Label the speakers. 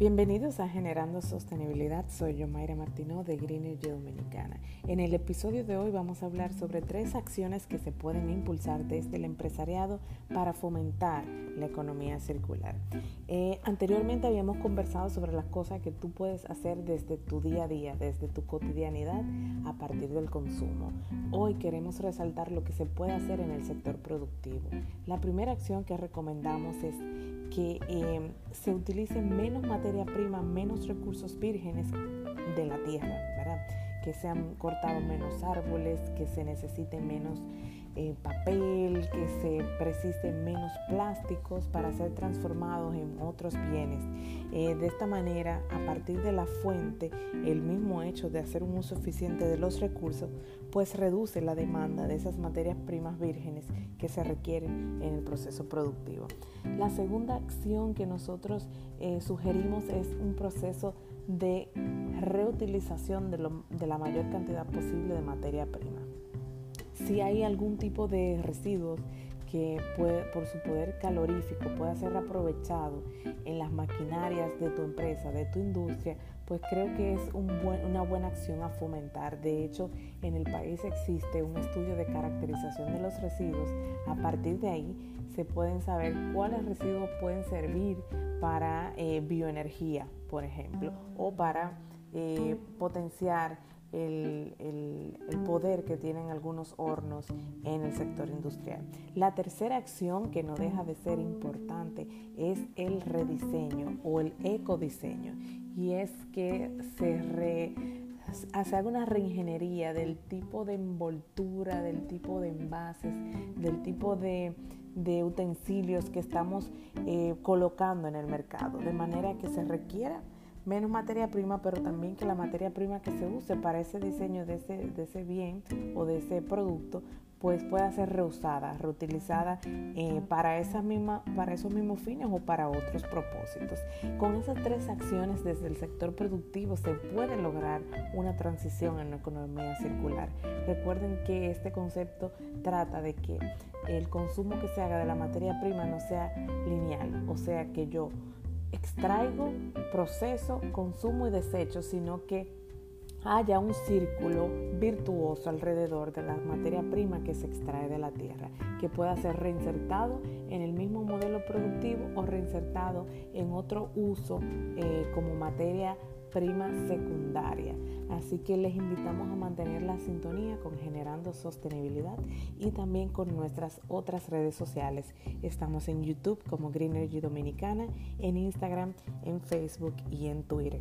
Speaker 1: Bienvenidos a Generando Sostenibilidad, soy yo Mayra Martino de Green Energy Dominicana. En el episodio de hoy vamos a hablar sobre tres acciones que se pueden impulsar desde el empresariado para fomentar la economía circular. Eh, anteriormente habíamos conversado sobre las cosas que tú puedes hacer desde tu día a día, desde tu cotidianidad a partir del consumo. Hoy queremos resaltar lo que se puede hacer en el sector productivo. La primera acción que recomendamos es que eh, se utilice menos materia prima, menos recursos vírgenes de la tierra, ¿verdad? Que se han cortado menos árboles, que se necesite menos eh, papel, que se precisen menos plásticos para ser transformados en otros bienes. Eh, de esta manera, a partir de la fuente, el mismo hecho de hacer un uso eficiente de los recursos, pues reduce la demanda de esas materias primas vírgenes que se requieren en el proceso productivo. La segunda acción que nosotros eh, sugerimos es un proceso de reutilización de, la mayor cantidad posible de materia prima. Si hay algún tipo de residuos que por su poder calorífico pueda ser aprovechado en las maquinarias de tu empresa, de tu industria, pues creo que es una buena acción a fomentar. De hecho, en el país existe un estudio de caracterización de los residuos. A partir de ahí se pueden saber cuáles residuos pueden servir para eh, bioenergía, por ejemplo, o para eh, potenciar el, poder que tienen algunos hornos en el sector industrial. La tercera acción que no deja de ser importante es el rediseño o el ecodiseño y es que se haga una reingeniería del tipo de envoltura, del tipo de envases, del tipo de, utensilios que estamos eh, colocando en el mercado, de manera que se requiera menos materia prima, pero también que la materia prima que se use para ese diseño de ese, de ese bien o de ese producto pues pueda ser reusada, reutilizada eh, para, esas misma, para esos mismos fines o para otros propósitos. Con esas tres acciones desde el sector productivo se puede lograr una transición en la economía circular. Recuerden que este concepto trata de que el consumo que se haga de la materia prima no sea lineal, o sea que yo extraigo, proceso, consumo y desecho, sino que haya un círculo virtuoso alrededor de la materia prima que se extrae de la tierra, que pueda ser reinsertado en el mismo modelo productivo o reinsertado en otro uso eh, como materia prima secundaria. Así que les invitamos a mantener la sintonía con Generando Sostenibilidad y también con nuestras otras redes sociales. Estamos en YouTube como Green Energy Dominicana, en Instagram, en Facebook y en Twitter.